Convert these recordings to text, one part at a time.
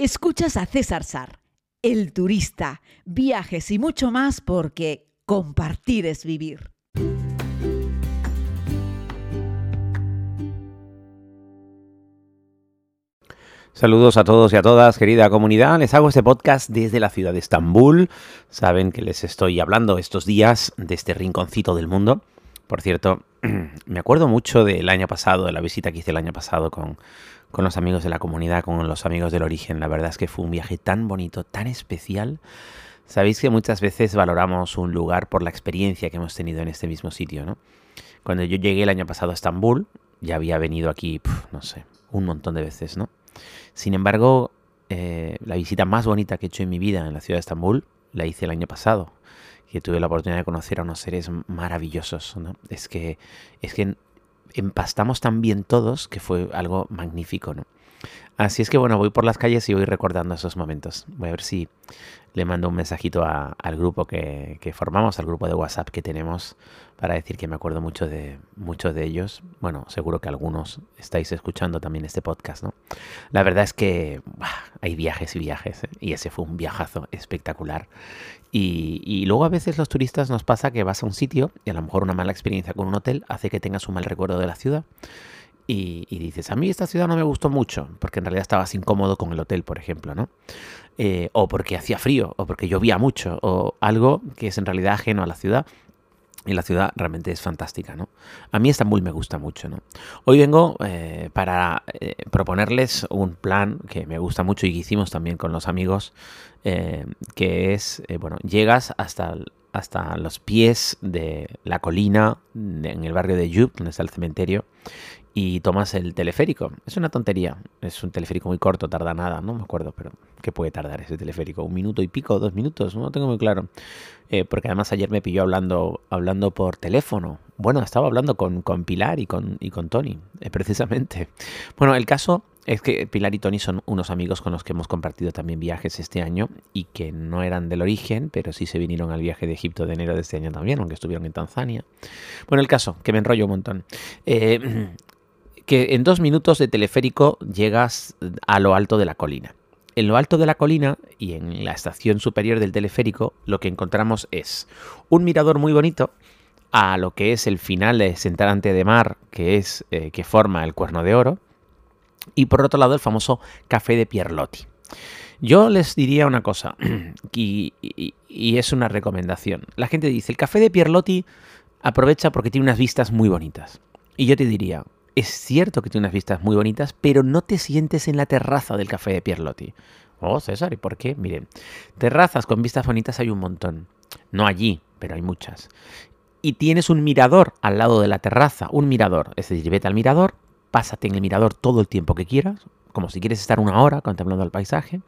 Escuchas a César Sar, el turista, viajes y mucho más porque compartir es vivir. Saludos a todos y a todas, querida comunidad. Les hago este podcast desde la ciudad de Estambul. Saben que les estoy hablando estos días de este rinconcito del mundo. Por cierto, me acuerdo mucho del año pasado, de la visita que hice el año pasado con, con los amigos de la comunidad, con los amigos del origen. La verdad es que fue un viaje tan bonito, tan especial. Sabéis que muchas veces valoramos un lugar por la experiencia que hemos tenido en este mismo sitio, ¿no? Cuando yo llegué el año pasado a Estambul, ya había venido aquí, no sé, un montón de veces, ¿no? Sin embargo, eh, la visita más bonita que he hecho en mi vida en la ciudad de Estambul la hice el año pasado, que tuve la oportunidad de conocer a unos seres maravillosos. Es que es que empastamos tan bien todos que fue algo magnífico, ¿no? Así es que bueno, voy por las calles y voy recordando esos momentos. Voy a ver si le mando un mensajito al grupo que, formamos, al grupo de WhatsApp que tenemos, para decir que me acuerdo mucho de muchos de ellos. Bueno, seguro que algunos estáis escuchando también este podcast, ¿no? La verdad es que hay viajes y viajes, ¿eh? y ese fue un viajazo espectacular. Y, y, luego a veces los turistas nos pasa que vas a un sitio y a lo mejor una mala experiencia con un hotel hace que tengas un mal recuerdo de la ciudad y, dices, a mí esta ciudad no me gustó mucho, porque en realidad estabas incómodo con el hotel, por ejemplo, ¿no? Eh, o porque hacía frío, o porque llovía mucho, o algo que es en realidad ajeno a la ciudad. Y la ciudad realmente es fantástica, ¿no? A mí Estambul me gusta mucho, ¿no? Hoy vengo eh, para eh, proponerles un plan que me gusta mucho y que hicimos también con los amigos, que es, bueno, llegas hasta, hasta los pies de la colina en el barrio de Yub, donde está el cementerio, y tomas el teleférico. Es una tontería, es un teleférico muy corto, tarda nada, no me acuerdo, pero ¿qué puede tardar ese teleférico? ¿Un minuto y pico, dos minutos? No tengo muy claro. Eh, porque además ayer me pilló hablando, hablando por teléfono. Bueno, estaba hablando con, con Pilar y con, y con Tony, eh, precisamente. Bueno, el caso es que Pilar y Tony son unos amigos con los que hemos compartido también viajes este año y que no eran del origen, pero sí se vinieron al viaje de Egipto de enero de este año también, aunque estuvieron en Tanzania. Bueno, el caso, que me enrollo un montón. Eh, que en dos minutos de teleférico llegas a lo alto de la colina. En lo alto de la colina y en la estación superior del teleférico lo que encontramos es un mirador muy bonito a lo que es el final de Sentarante de Mar, que es eh, que forma el Cuerno de Oro, y por otro lado el famoso Café de Pierlotti. Yo les diría una cosa, y, y, es una recomendación. La gente dice, el Café de Pierlotti aprovecha porque tiene unas vistas muy bonitas. Y yo te diría, es cierto que tiene unas vistas muy bonitas, pero no te sientes en la terraza del café de Pierlotti. Oh, César, ¿y por qué? Miren, terrazas con vistas bonitas hay un montón. No allí, pero hay muchas. Y tienes un mirador al lado de la terraza, un mirador. Es decir, vete al mirador, pásate en el mirador todo el tiempo que quieras, como si quieres estar una hora contemplando el paisaje.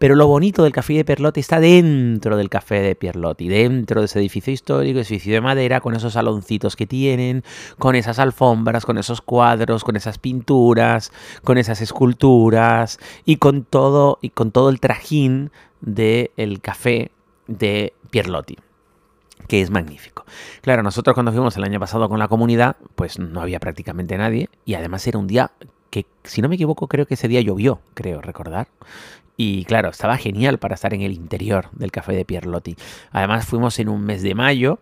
Pero lo bonito del café de Pierlotti está dentro del café de Pierlotti, dentro de ese edificio histórico, edificio de madera, con esos saloncitos que tienen, con esas alfombras, con esos cuadros, con esas pinturas, con esas esculturas y con todo, y con todo el trajín del café de Pierlotti que es magnífico. Claro, nosotros cuando fuimos el año pasado con la comunidad, pues no había prácticamente nadie y además era un día que si no me equivoco creo que ese día llovió, creo recordar. Y claro, estaba genial para estar en el interior del café de Pierlotti. Además fuimos en un mes de mayo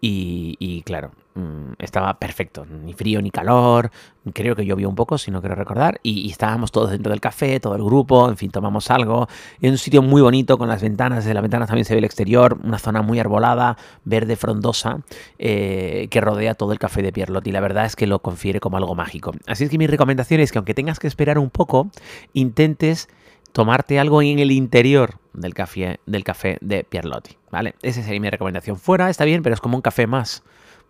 y, claro, mm, estaba perfecto, ni frío ni calor, creo que llovió un poco, si no quiero recordar, y, estábamos todos dentro del café, todo el grupo, en fin, tomamos algo, en un sitio muy bonito con las ventanas, desde las ventanas también se ve el exterior, una zona muy arbolada, verde, frondosa, eh, que rodea todo el café de Pierlotti, y la verdad es que lo confiere como algo mágico. Así es que mi recomendación es que aunque tengas que esperar un poco, intentes tomarte algo en el interior del café, del café de Pierlotti, ¿vale? Esa sería mi recomendación. Fuera está bien, pero es como un café más.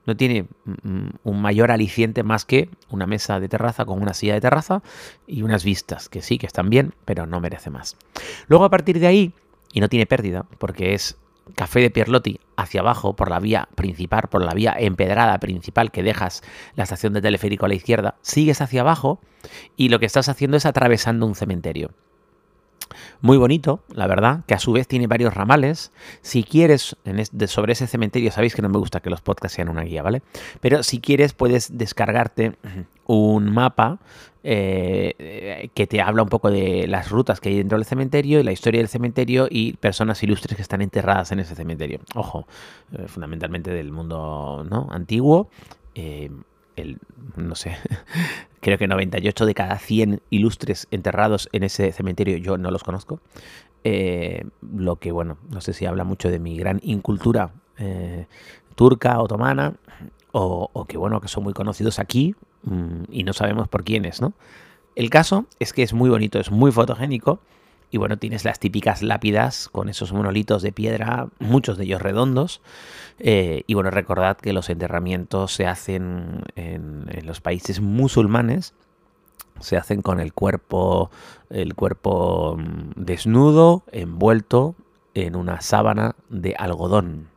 No tiene mm, un mayor aliciente más que una mesa de terraza con una silla de terraza y unas vistas, que sí, que están bien, pero no merece más. Luego a partir de ahí, y no tiene pérdida, porque es Café de Pierlotti hacia abajo por la vía principal, por la vía empedrada principal que dejas la estación de teleférico a la izquierda, sigues hacia abajo y lo que estás haciendo es atravesando un cementerio muy bonito, la verdad, que a su vez tiene varios ramales. Si quieres, sobre ese cementerio, sabéis que no me gusta que los podcasts sean una guía, ¿vale? Pero si quieres, puedes descargarte un mapa eh, que te habla un poco de las rutas que hay dentro del cementerio, la historia del cementerio y personas ilustres que están enterradas en ese cementerio. Ojo, eh, fundamentalmente del mundo ¿no? antiguo. Eh, el, no sé, creo que 98 de cada 100 ilustres enterrados en ese cementerio yo no los conozco. lo que, bueno, no sé si habla mucho de mi gran incultura turca, otomana, o, o, que, bueno, que son muy conocidos aquí, Mm, y no sabemos por quiénes, ¿no? El caso es que es muy bonito, es muy fotogénico y bueno, tienes las típicas lápidas con esos monolitos de piedra, muchos de ellos redondos. Eh, y bueno, recordad que los enterramientos se hacen en, los países musulmanes, se hacen con el cuerpo, el cuerpo mm, desnudo, envuelto en una sábana de algodón.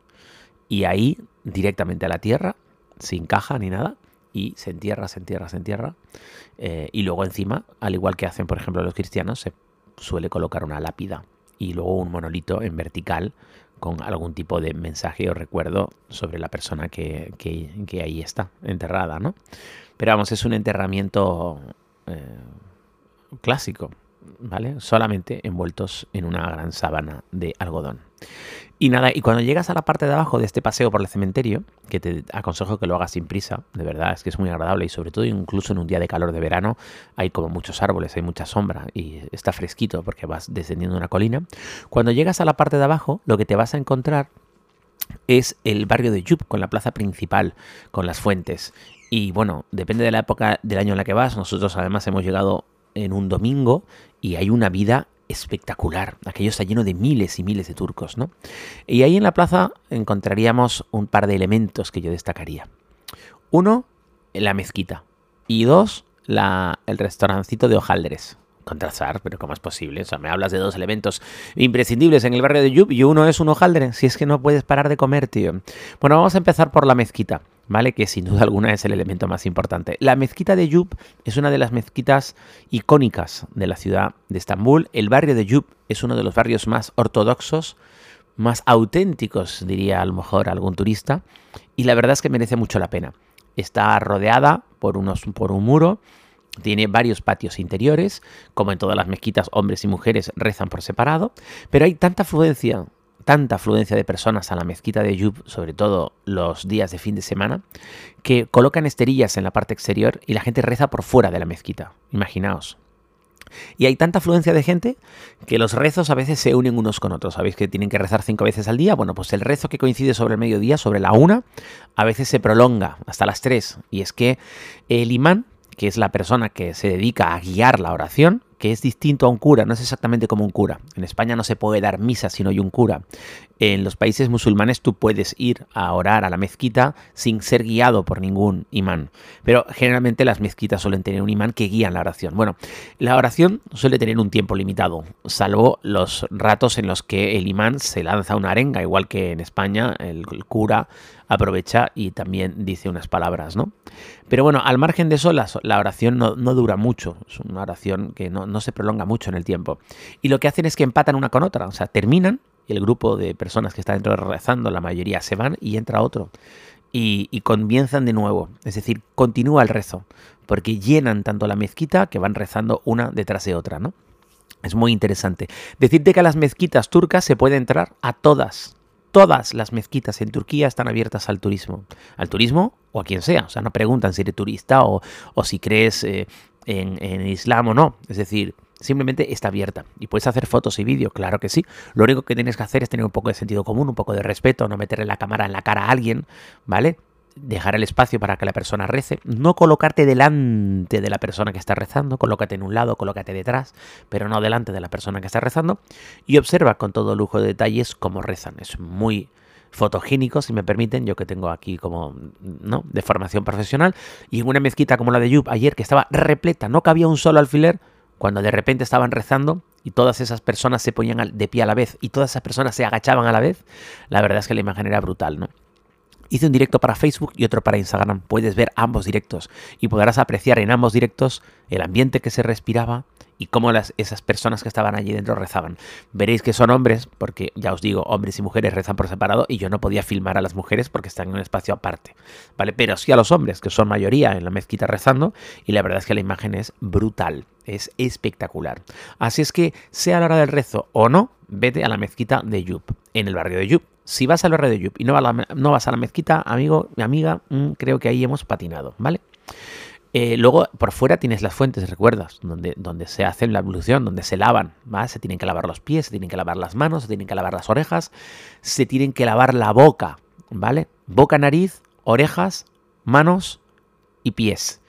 Y ahí, directamente a la tierra, sin caja ni nada, y se entierra, se entierra, se entierra. Eh, y luego encima, al igual que hacen por ejemplo los cristianos, se suele colocar una lápida y luego un monolito en vertical con algún tipo de mensaje o recuerdo sobre la persona que, que, ahí está enterrada, ¿no? Pero vamos, es un enterramiento eh, clásico, ¿vale? Solamente envueltos en una gran sábana de algodón. Y nada, y cuando llegas a la parte de abajo de este paseo por el cementerio, que te aconsejo que lo hagas sin prisa, de verdad, es que es muy agradable y sobre todo incluso en un día de calor de verano hay como muchos árboles, hay mucha sombra y está fresquito porque vas descendiendo una colina. Cuando llegas a la parte de abajo, lo que te vas a encontrar es el barrio de Yup, con la plaza principal, con las fuentes. Y bueno, depende de la época del año en la que vas. Nosotros además hemos llegado en un domingo y hay una vida espectacular. Aquello está lleno de miles y miles de turcos, ¿no? Y ahí en la plaza encontraríamos un par de elementos que yo destacaría. Uno, la mezquita. Y dos, la, el restaurancito de hojaldres. Contrazar, pero ¿cómo es posible? O sea, me hablas de dos elementos imprescindibles en el barrio de Yub y uno es un hojaldre. Si es que no puedes parar de comer, tío. Bueno, vamos a empezar por la mezquita. ¿Vale? Que sin duda alguna es el elemento más importante. La mezquita de Yub es una de las mezquitas icónicas de la ciudad de Estambul. El barrio de Yub es uno de los barrios más ortodoxos, más auténticos, diría a lo mejor algún turista, y la verdad es que merece mucho la pena. Está rodeada por, unos, por un muro, tiene varios patios interiores, como en todas las mezquitas, hombres y mujeres rezan por separado, pero hay tanta afluencia tanta afluencia de personas a la mezquita de Yub, sobre todo los días de fin de semana, que colocan esterillas en la parte exterior y la gente reza por fuera de la mezquita. Imaginaos. Y hay tanta afluencia de gente que los rezos a veces se unen unos con otros. ¿Sabéis que tienen que rezar cinco veces al día? Bueno, pues el rezo que coincide sobre el mediodía, sobre la una, a veces se prolonga hasta las tres. Y es que el imán, que es la persona que se dedica a guiar la oración, que es distinto a un cura, no es exactamente como un cura. En España no se puede dar misa si no hay un cura. En los países musulmanes tú puedes ir a orar a la mezquita sin ser guiado por ningún imán. Pero generalmente las mezquitas suelen tener un imán que guía la oración. Bueno, la oración suele tener un tiempo limitado, salvo los ratos en los que el imán se lanza una arenga, igual que en España el cura aprovecha y también dice unas palabras, ¿no? Pero bueno, al margen de eso, la, oración no, dura mucho, es una oración que no, se prolonga mucho en el tiempo. Y lo que hacen es que empatan una con otra, o sea, terminan y el grupo de personas que está dentro rezando, la mayoría se van y entra otro. Y, comienzan de nuevo. Es decir, continúa el rezo, porque llenan tanto la mezquita que van rezando una detrás de otra, ¿no? Es muy interesante. Decirte que a las mezquitas turcas se puede entrar a todas, todas las mezquitas en Turquía están abiertas al turismo. Al turismo o a quien sea. O sea, no preguntan si eres turista o, si crees eh, en, en Islam o no. Es decir, simplemente está abierta. Y puedes hacer fotos y vídeos, claro que sí. Lo único que tienes que hacer es tener un poco de sentido común, un poco de respeto, no meterle la cámara en la cara a alguien, ¿vale? dejar el espacio para que la persona rece, no colocarte delante de la persona que está rezando, colócate en un lado, colócate detrás, pero no delante de la persona que está rezando, y observa con todo lujo de detalles cómo rezan. Es muy fotogénico, si me permiten, yo que tengo aquí como, ¿no?, de formación profesional, y en una mezquita como la de Yub ayer, que estaba repleta, no cabía un solo alfiler, cuando de repente estaban rezando y todas esas personas se ponían de pie a la vez y todas esas personas se agachaban a la vez, la verdad es que la imagen era brutal, ¿no? Hice un directo para Facebook y otro para Instagram. Puedes ver ambos directos y podrás apreciar en ambos directos el ambiente que se respiraba y cómo las, esas personas que estaban allí dentro rezaban. Veréis que son hombres, porque ya os digo, hombres y mujeres rezan por separado y yo no podía filmar a las mujeres porque están en un espacio aparte, ¿vale? Pero sí a los hombres, que son mayoría en la mezquita rezando y la verdad es que la imagen es brutal, es espectacular. Así es que, sea a la hora del rezo o no, vete a la mezquita de Yup, en el barrio de Yup si vas al barrio de Yup y no, vas a la mezquita, amigo, mi amiga, mm, creo que ahí hemos patinado, ¿vale? Eh, luego, por fuera tienes las fuentes, ¿recuerdas? Donde, donde se hace la evolución, donde se lavan, ¿vale? Se tienen que lavar los pies, se tienen que lavar las manos, se tienen que lavar las orejas, se tienen que lavar la boca, ¿vale? Boca, nariz, orejas, manos y pies.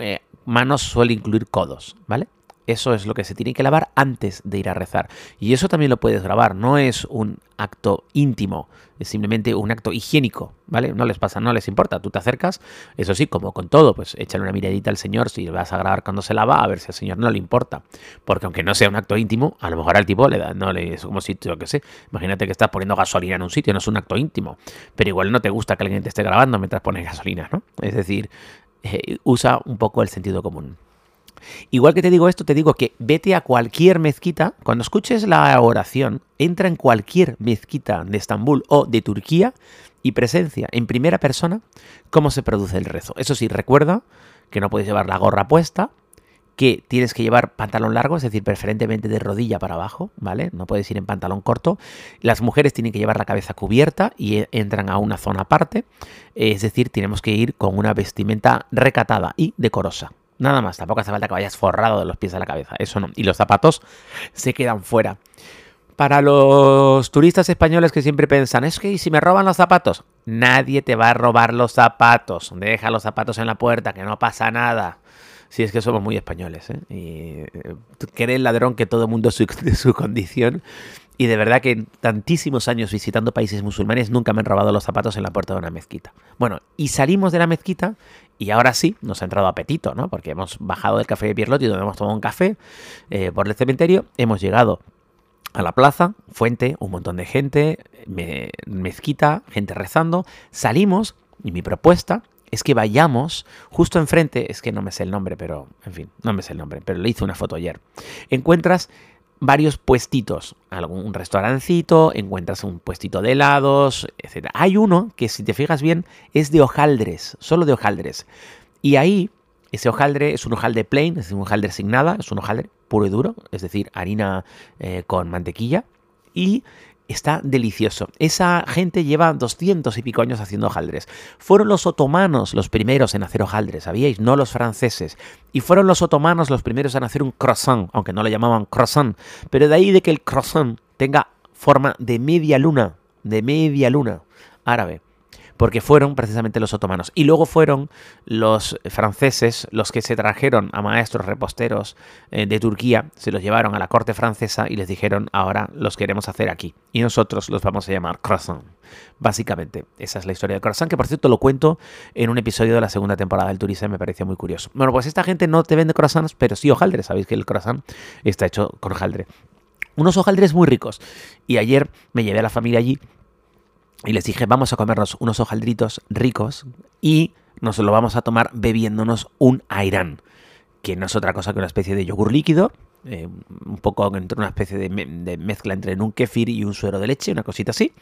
Eh, manos suele incluir codos, ¿vale? Eso es lo que se tiene que lavar antes de ir a rezar. Y eso también lo puedes grabar. No es un acto íntimo, es simplemente un acto higiénico, ¿vale? No les pasa, no les importa. Tú te acercas, eso sí, como con todo, pues échale una miradita al Señor si vas a grabar cuando se lava, a ver si al Señor no le importa. Porque aunque no sea un acto íntimo, a lo mejor al tipo le da, no le es como si, yo qué sé, imagínate que estás poniendo gasolina en un sitio, no es un acto íntimo. Pero igual no te gusta que alguien te esté grabando mientras pones gasolina, ¿no? Es decir, eh, usa un poco el sentido común. Igual que te digo esto, te digo que vete a cualquier mezquita, cuando escuches la oración, entra en cualquier mezquita de Estambul o de Turquía y presencia en primera persona cómo se produce el rezo. Eso sí, recuerda que no puedes llevar la gorra puesta, que tienes que llevar pantalón largo, es decir, preferentemente de rodilla para abajo, ¿vale? No puedes ir en pantalón corto. Las mujeres tienen que llevar la cabeza cubierta y e, entran a una zona aparte, es decir, tenemos que ir con una vestimenta recatada y decorosa. Nada más, tampoco hace falta que vayas forrado de los pies a la cabeza, eso no. Y los zapatos se quedan fuera. Para los turistas españoles que siempre piensan, es que si me roban los zapatos, nadie te va a robar los zapatos. Deja los zapatos en la puerta, que no pasa nada. Si es que somos muy españoles, ¿eh? Y eh, el ladrón que todo el mundo es de su condición. Y de verdad que tantísimos años visitando países musulmanes nunca me han robado los zapatos en la puerta de una mezquita. Bueno, y salimos de la mezquita y ahora sí nos ha entrado apetito, ¿no? Porque hemos bajado del café de Pierlotti donde hemos tomado un café eh, por el cementerio, hemos llegado a la plaza, fuente, un montón de gente, mezquita, gente rezando, salimos y mi propuesta es que vayamos justo enfrente, es que no me sé el nombre, pero en fin, no me sé el nombre, pero le hice una foto ayer. Encuentras varios puestitos, algún restaurancito, encuentras un puestito de helados, etc. Hay uno que si te fijas bien es de hojaldres, solo de hojaldres. Y ahí ese hojaldre es un hojaldre plain, es un hojaldre sin nada, es un hojaldre puro y duro, es decir, harina eh, con mantequilla. Y está delicioso. Esa gente lleva 200 y pico años haciendo hojaldres. Fueron los otomanos los primeros en hacer hojaldres, ¿sabíais? No los franceses. Y fueron los otomanos los primeros en hacer un croissant, aunque no lo llamaban croissant. Pero de ahí de que el croissant tenga forma de media luna, de media luna árabe porque fueron precisamente los otomanos. Y luego fueron los franceses los que se trajeron a maestros reposteros eh, de Turquía, se los llevaron a la corte francesa y les dijeron, ahora los queremos hacer aquí. Y nosotros los vamos a llamar croissant. Básicamente, esa es la historia del croissant, que por cierto lo cuento en un episodio de la segunda temporada del Turismo, me pareció muy curioso. Bueno, pues esta gente no te vende croissants, pero sí hojaldre. Sabéis que el croissant está hecho con hojaldre. Unos hojaldres muy ricos. Y ayer me llevé a la familia allí y les dije, vamos a comernos unos hojaldritos ricos y nos lo vamos a tomar bebiéndonos un airán, que no es otra cosa que una especie de yogur líquido, eh, un poco entre una especie de, mezcla entre un kefir y un suero de leche, una cosita así,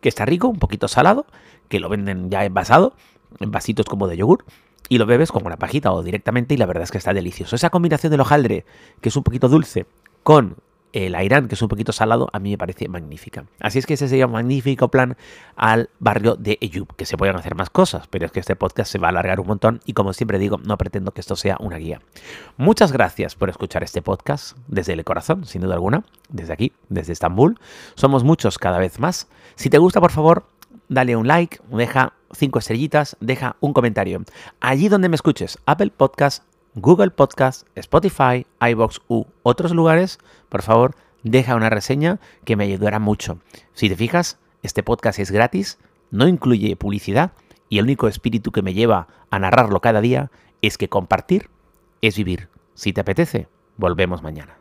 que está rico, un poquito salado, que lo venden ya envasado, en vasitos como de yogur, y lo bebes como una pajita o directamente y la verdad es que está delicioso. Esa combinación del hojaldre, que es un poquito dulce, con el Airán, que es un poquito salado, a mí me parece magnífica. Así es que ese sería un magnífico plan al barrio de Eyub, que se pueden hacer más cosas, pero es que este podcast se va a alargar un montón y como siempre digo, no pretendo que esto sea una guía. Muchas gracias por escuchar este podcast desde el corazón, sin duda alguna, desde aquí, desde Estambul. Somos muchos cada vez más. Si te gusta, por favor, dale un like, deja cinco estrellitas, deja un comentario. Allí donde me escuches, Apple Podcast, Google Podcast, Spotify, iBox u otros lugares, por favor, deja una reseña que me ayudará mucho. Si te fijas, este podcast es gratis, no incluye publicidad y el único espíritu que me lleva a narrarlo cada día es que compartir es vivir. Si te apetece, volvemos mañana.